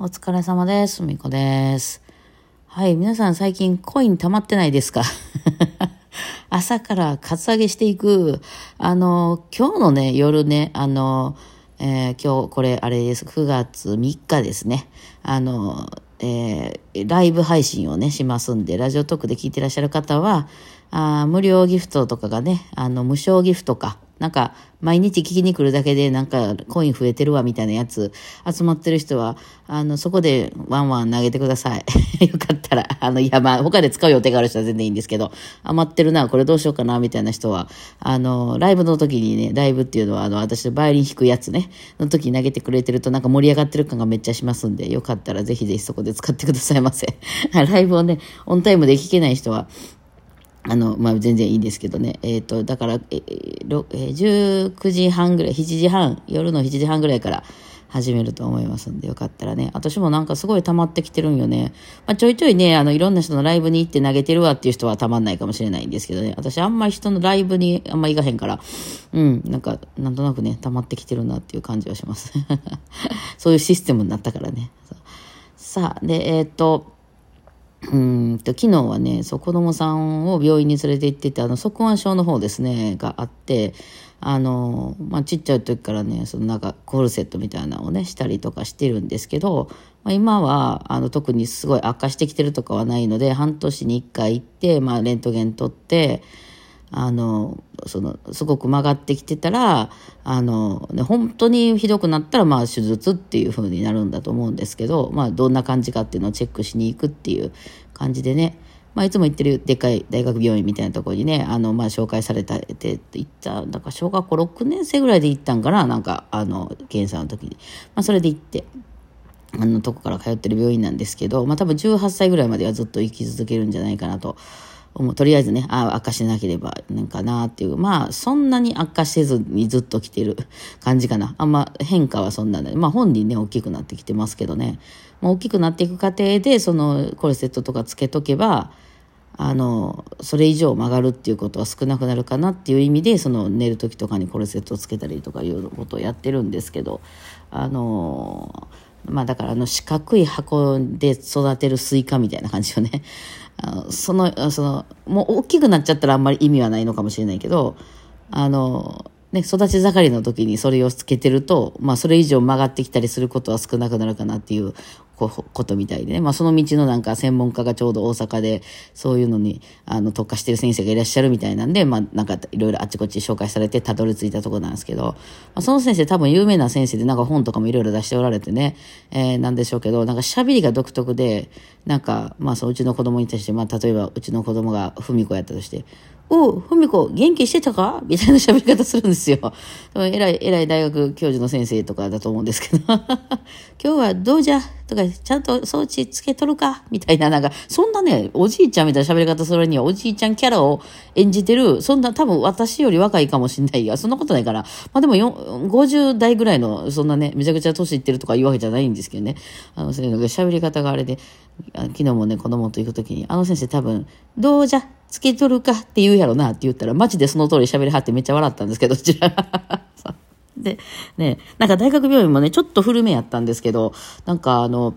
お疲れ様です。みこです。はい、皆さん最近コイン溜まってないですか？朝からカツアゲしていく。あの、今日のね、夜ね、あの、えー今日これあれです。9月3日ですね。あの、えーライブ配信をね、しますんで、ラジオトークで聞いてらっしゃる方は、あ無料ギフトとかがね、あの、無償ギフトか、なんか、毎日聞きに来るだけで、なんか、コイン増えてるわ、みたいなやつ、集まってる人は、あの、そこでワンワン投げてください。よかったら、あの、いや、まあ、他で使う予定がある人は全然いいんですけど、余ってるな、これどうしようかな、みたいな人は、あの、ライブの時にね、ライブっていうのは、あの、私のバイオリン弾くやつね、の時に投げてくれてると、なんか盛り上がってる感がめっちゃしますんで、よかったらぜひぜひそこで使ってくださいませ。ライブをね、オンタイムで聞けない人は、あの、まあ、全然いいんですけどね。えっ、と、だから、えーろえ19時半ぐらい、7時半、夜の7時半ぐらいから始めると思いますんで、よかったらね。私もなんかすごい溜まってきてるんよね。まあ、ちょいちょいね、あの、いろんな人のライブに行って投げてるわっていう人はたまんないかもしれないんですけどね。私あんまり人のライブにあんまり行かへんから、うん、なんか、なんとなくね、溜まってきてるなっていう感じはします。そういうシステムになったからね。さあ、で、えっ、と、うんと昨日はねそう子供さんを病院に連れて行っててあの側腕症の方ですねがあってあの、まあ、ちっちゃい時からねそのなんかコルセットみたいなのをねしたりとかしてるんですけど、まあ、今はあの特にすごい悪化してきてるとかはないので半年に1回行って、まあ、レントゲン取って。あの、その、すごく曲がってきてたら、あの、ね、本当にひどくなったら、まあ、手術っていう風になるんだと思うんですけど、まあ、どんな感じかっていうのをチェックしに行くっていう感じでね、まあ、いつも行ってるでっかい大学病院みたいなところにね、あの、まあ、紹介されたって行った、だから小学校6年生ぐらいで行ったんかな、なんか、あの、検査の時に。まあ、それで行って。あのとこから通ってる病院なんですけど、まあ多分18歳ぐらいまではずっと生き続けるんじゃないかなと思う。とりあえずね、あ、悪化しなければなんかなっていう。まあそんなに悪化せずにずっと来てる 感じかな。あんま変化はそんなね。まあ本人ね、大きくなってきてますけどね。まあ、大きくなっていく過程で、そのコルセットとかつけとけば、あの、それ以上曲がるっていうことは少なくなるかなっていう意味で、その寝る時とかにコルセットをつけたりとかいうことをやってるんですけど、あの、まあだからあの四角い箱で育てるスイカみたいな感じよね。あその、その、もう大きくなっちゃったらあんまり意味はないのかもしれないけど、あの、ね、育ち盛りの時にそれをつけてると、まあそれ以上曲がってきたりすることは少なくなるかなっていうことみたいでね。まあその道のなんか専門家がちょうど大阪でそういうのにあの特化してる先生がいらっしゃるみたいなんで、まあなんかいろいろあっちこっち紹介されてたどり着いたところなんですけど、まあ、その先生多分有名な先生でなんか本とかもいろいろ出しておられてね、えーなんでしょうけど、なんか喋りが独特で、なんかまあそううちの子供に対して、まあ例えばうちの子供が文子やったとして、おう、ふみこ、元気してたか？みたいな喋り方するんですよ。えらい、えらい大学教授の先生とかだと思うんですけど、今日はどうじゃ？とか、ちゃんと装置つけとるか？みたいな、なんか、そんなね、おじいちゃんみたいな喋り方するには、おじいちゃんキャラを演じてる、そんな、多分私より若いかもしんないが、そんなことないから、まあでも50代ぐらいの、そんなね、めちゃくちゃ年いってるとかいうわけじゃないんですけどね、あの、そういうのが喋り方があれで、昨日もね、子供と行くときに、あの先生多分、どうじゃ？つけとるかって言うやろなって言ったら、マジでその通り喋りはってめっちゃ笑ったんですけど、ちら。で、ね、なんか大学病院もね、ちょっと古めやったんですけど、なんかあの、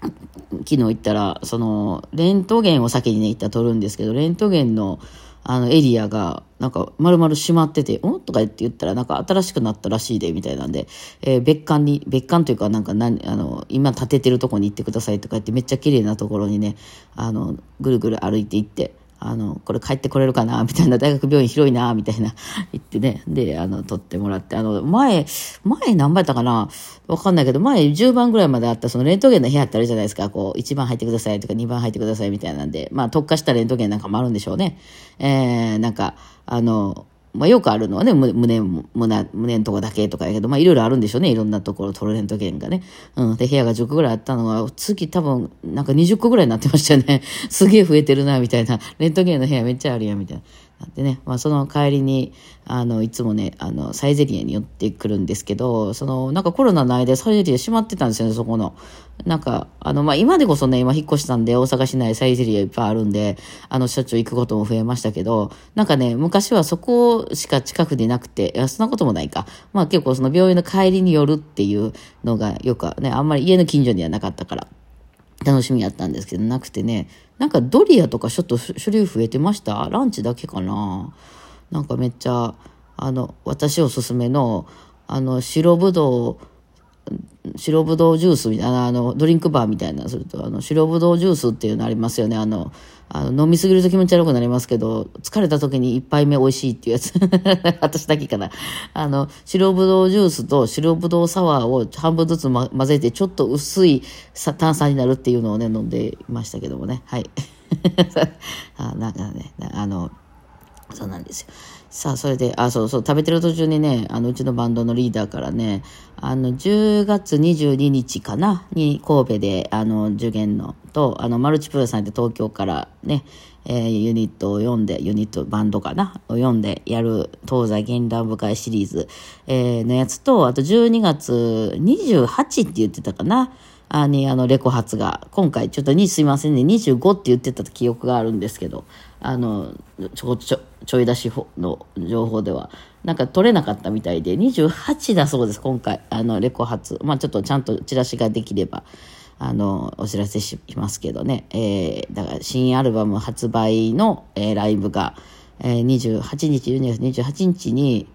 昨日行ったら、その、レントゲンを先にね、行ったら撮るんですけど、レントゲンの、あの、エリアが、なんか、丸々閉まってて、んとか言って言ったら、なんか、新しくなったらしいで、みたいなんで、えー別館に、別館というか、なんか、何、あの、今建ててるとこに行ってくださいとか言って、めっちゃ綺麗なところにね、あの、ぐるぐる歩いて行って、あの、これ帰ってこれるかな？みたいな、大学病院広いな？みたいな、言ってね。で、あの、取ってもらって、あの、前、前何番やったかな？わかんないけど、前10番ぐらいまであった、そのレントゲンの部屋ってあるじゃないですか。こう、1番入ってくださいとか2番入ってくださいみたいなんで、まあ、特化したレントゲンなんかもあるんでしょうね。えー、なんか、あの、まあ、よくあるのはね、む胸、胸、胸のとこだけとかやけど、まあ、いろいろあるんでしょうね。いろんなところ、トルレントゲンがね。うん。で、部屋が10個ぐらいあったのは、月多分、なんか20個ぐらいになってましたよね。すげえ増えてるな、みたいな。レントゲンの部屋めっちゃあるやん、みたいな。でね、まあ、その帰りに、あの、いつもね、あの、サイゼリアに寄ってくるんですけど、その、なんかコロナの間、サイゼリア閉まってたんですよね、そこの。なんか、あの、まあ、今でこそね、今引っ越したんで、大阪市内サイゼリアいっぱいあるんで、あの、しょっちゅう行くことも増えましたけど、なんかね、昔はそこしか近くになくて、いや、そんなこともないか。まあ、結構その病院の帰りに寄るっていうのがよくね、あんまり家の近所にはなかったから。楽しみやったんですけど、なくてね、なんかドリアとかちょっと種類増えてました？ランチだけかな？なんかめっちゃ、あの、私おすすめの、あの、白ぶどう、白ぶどうジュースみたいな、あの、ドリンクバーみたいなすると、あの、白ぶどうジュースっていうのありますよね。あの、あの飲みすぎると気持ち悪くなりますけど、疲れた時に一杯目美味しいっていうやつ。私だけかな。あの、白ぶどうジュースと白ぶどうサワーを半分ずつ、ま、混ぜて、ちょっと薄い炭酸になるっていうのをね、飲んでいましたけどもね。はい。あなんかね、あの、そうなんですよ。さあ、それで、あ、そうそう、食べてる途中にね、あの、うちのバンドのリーダーからね、あの、10月22日かな、に神戸で、あの、受験の、と、あの、マルチプラさんって東京からね、えー、ユニットを読んで、ユニット、バンドかなを読んでやる東西現代深いシリーズ、えー、のやつと、あと12月28って言ってたかな、あに、あの、レコ発が、今回ちょっとにすいませんね、25って言ってた記憶があるんですけど、あの、ちょ、ちょ、ちょい出しの情報では、なんか取れなかったみたいで、28だそうです、今回。あの、レコ発。まあちょっとちゃんとチラシができれば、あの、お知らせしますけどね。えー、だから新アルバム発売の、えー、ライブが、えー、28日、12月28日に、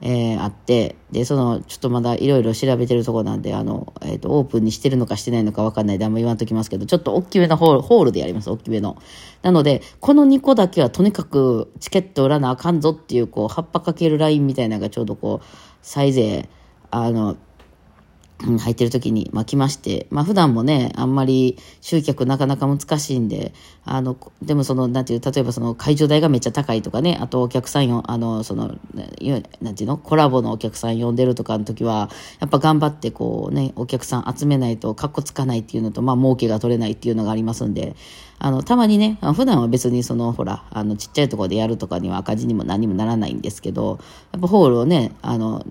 えー、あって、で、その、ちょっとまだいろいろ調べてるとこなんで、あの、えっ、ー、と、オープンにしてるのかしてないのか分かんないであんま言わんときますけど、ちょっと大きめのホール、ホールでやります、大きめの。なので、この2個だけはとにかくチケット売らなあかんぞっていう、こう、葉っぱかけるラインみたいなのがちょうどこう、サイゼ、あの、うん入ってる時に、まあ、来まして、まあ、普段もね、あんまり集客なかなか難しいんで、あの、でもその、なんていう、例えばその会場代がめっちゃ高いとかね、あとお客さんよ、あの、その、なんていうの、コラボのお客さん呼んでるとかの時は、やっぱ頑張ってこうね、お客さん集めないと、かっこつかないっていうのと、まあ、儲けが取れないっていうのがありますんで、あの、たまにね、普段は別にその、ほら、あの、ちっちゃいところでやるとかには赤字にも何にもならないんですけど、やっぱホールをね、あの、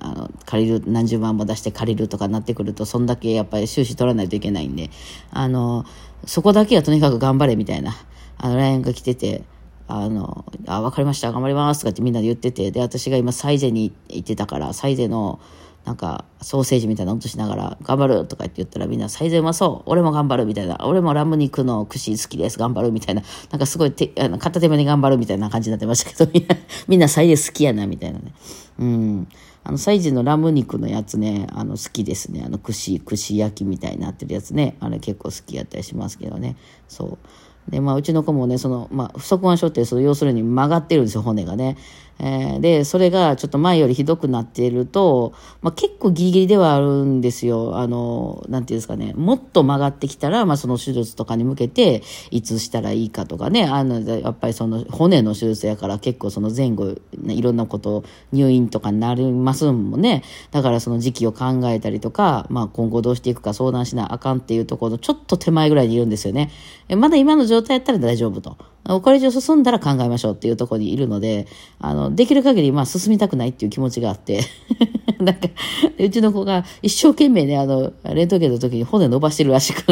あの借りる、何十万も出して借りるとかなってくると、そんだけやっぱり収支取らないといけないんで、あの、そこだけはとにかく頑張れみたいな、あの、LINE が来てて、あの、あ、わかりました、頑張りますとかってみんなで言ってて、で、私が今サイゼに行ってたから、サイゼの、なんか、ソーセージみたいなの落としながら、頑張るとかって言ったらみんな、最善うまそう俺も頑張るみたいな。俺もラム肉の串好きです。頑張るみたいな。なんかすごいて、あの片手間に頑張るみたいな感じになってましたけど、みんな、みんなサイ好きやな、みたいなね。うん。あの、サイズのラム肉のやつね、あの、好きですね。あの、串、串焼きみたいになってるやつね。あれ結構好きやったりしますけどね。そう。で、まあ、うちの子もね、その、まあ、不足腕症って、その、要するに曲がってるんですよ、骨がね。えー、で、それがちょっと前よりひどくなっていると、まあ、結構ギリギリではあるんですよ。あの、なんていうんですかね。もっと曲がってきたら、まあ、その手術とかに向けて、いつしたらいいかとかね。あの、やっぱりその骨の手術やから結構その前後、いろんなこと、入院とかになりますもんね。だからその時期を考えたりとか、まあ、今後どうしていくか相談しなあかんっていうところちょっと手前ぐらいにいるんですよね。えまだ今の状態やったら大丈夫と。これ以上進んだら考えましょうっていうところにいるので、あの、できる限り、まあ、進みたくないっていう気持ちがあって。なんか、うちの子が一生懸命ね、あの、レントゲンの時に骨伸ばしてるらしく。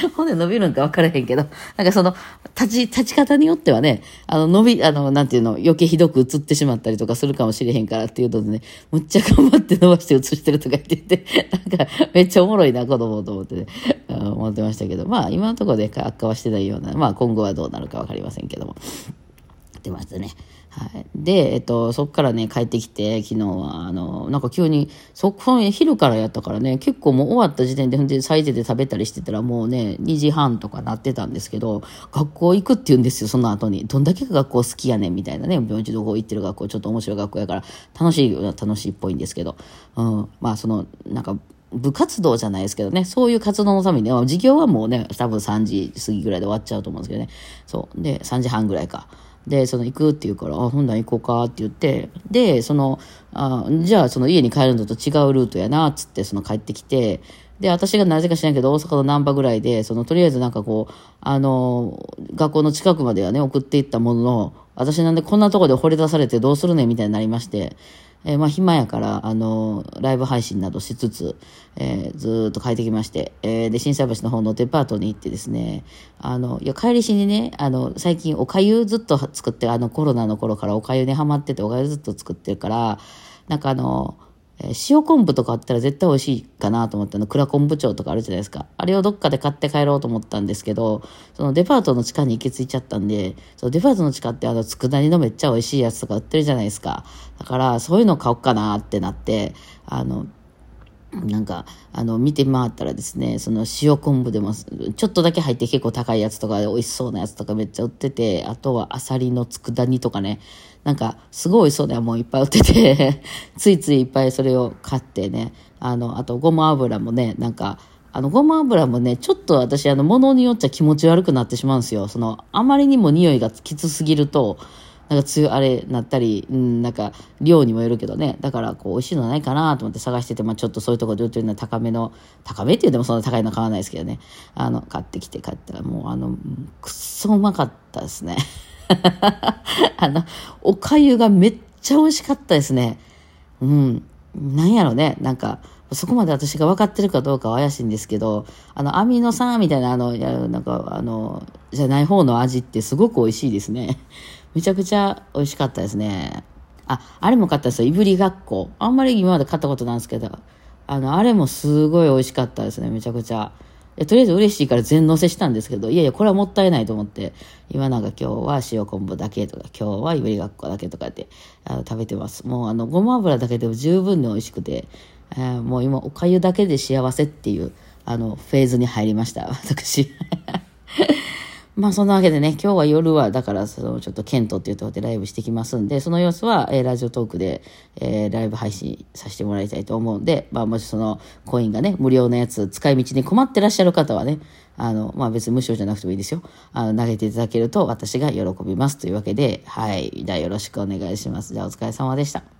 骨伸びるんか分からへんけど、なんかその、立ち、立ち方によってはね、あの、伸び、あの、なんていうの、余計ひどく映ってしまったりとかするかもしれへんからっていうのでね、むっちゃ頑張って伸ばして映してるとか言ってて、なんか、めっちゃおもろいな、子供と思ってね、思ってましたけど、まあ、今のところで悪化はしてないような、まあ、今後はどうなるか分かりませんけども、っましたね。はい。で、えっと、そっからね、帰ってきて、昨日は、あの、なんか急に、そこ、昼からやったからね、結構もう終わった時点で、ほんで、サイズで食べたりしてたら、もうね、2時半とかなってたんですけど、学校行くって言うんですよ、その後に。どんだけ学校好きやねん、みたいなね。病児童行ってる学校、ちょっと面白い学校やから、楽しい、楽しいっぽいんですけど、うん。まあ、その、なんか、部活動じゃないですけどね、そういう活動のためにね、授業はもうね、多分3時過ぎぐらいで終わっちゃうと思うんですけどね。そう。で、3時半ぐらいか。で、その行くって言うから、あ、ほんなら行こうかって言って、で、その、あじゃあその家に帰るのと違うルートやな、っつってその帰ってきて、で、私がなぜか知らんけど、大阪の難波ぐらいで、その、とりあえずなんかこう、あの、学校の近くまではね、送っていったものの、私なんでこんなとこで掘り出されてどうするねみたいになりまして、えー、まあ暇やから、あの、ライブ配信などしつつ、えー、ずっと帰ってきまして、えー、で、震災橋の方のデパートに行ってですね、あの、いや、帰りしにね、あの、最近おかゆずっと作って、あの、コロナの頃からおかゆにハマってて、おかゆずっと作ってるから、なんかあの、え塩昆布とかあったら絶対美味しいかなと思ったの、蔵昆布町とかあるじゃないですか。あれをどっかで買って帰ろうと思ったんですけど、そのデパートの地下に行き着いちゃったんで、そのデパートの地下ってあの、佃煮のめっちゃ美味しいやつとか売ってるじゃないですか。だから、そういうの買おうかなってなって、あの、なんか、あの、見て回ったらですね、その塩昆布でも、ちょっとだけ入って結構高いやつとか、美味しそうなやつとかめっちゃ売ってて、あとはアサリの佃煮とかね、なんか、すごい美味しそうなもんいっぱい売ってて ついついいっぱいそれを買ってね、あの、あとごま油もね、なんか、あの、ごま油もね、ちょっと私、あの、物によっちゃ気持ち悪くなってしまうんですよ。その、あまりにも匂いがきつすぎると、なんか強あれなったり、うん、なんか量にもよるけどね。だからこう美味しいのないかなと思って探してて、まあちょっとそういうところで売ってるのは高めの、高めって言うてもそんな高いの買わないですけどね。あの、買ってきて買ったらもうあの、くっそうまかったですね。あの、おかゆがめっちゃ美味しかったですね。うん。なんやろね。なんか、そこまで私が分かってるかどうかは怪しいんですけど、あの、アミノ酸みたいな、あの、なんか、あの、じゃない方の味ってすごく美味しいですね。めちゃくちゃ美味しかったですね。あ、あれも買ったですよ。いぶりがっこ。あんまり今まで買ったことないんですけど、あの、あれもすごい美味しかったですね。めちゃくちゃ。とりあえず嬉しいから全乗せしたんですけど、いやいや、これはもったいないと思って、今なんか今日は塩昆布だけとか、今日はいぶりがっこだけとかってあの食べてます。もうあの、ごま油だけでも十分に美味しくて、えー、もう今、おかゆだけで幸せっていう、あの、フェーズに入りました、私。まあそんなわけでね、今日は夜は、だからそのちょっとケントっていうところでライブしてきますんで、その様子は、えー、ラジオトークで、えー、ライブ配信させてもらいたいと思うんで、まあもしそのコインがね、無料のやつ、使い道に困ってらっしゃる方はね、あの、まあ別に無償じゃなくてもいいですよ。あの、投げていただけると私が喜びますというわけで、はい。じゃあよろしくお願いします。じゃあお疲れ様でした。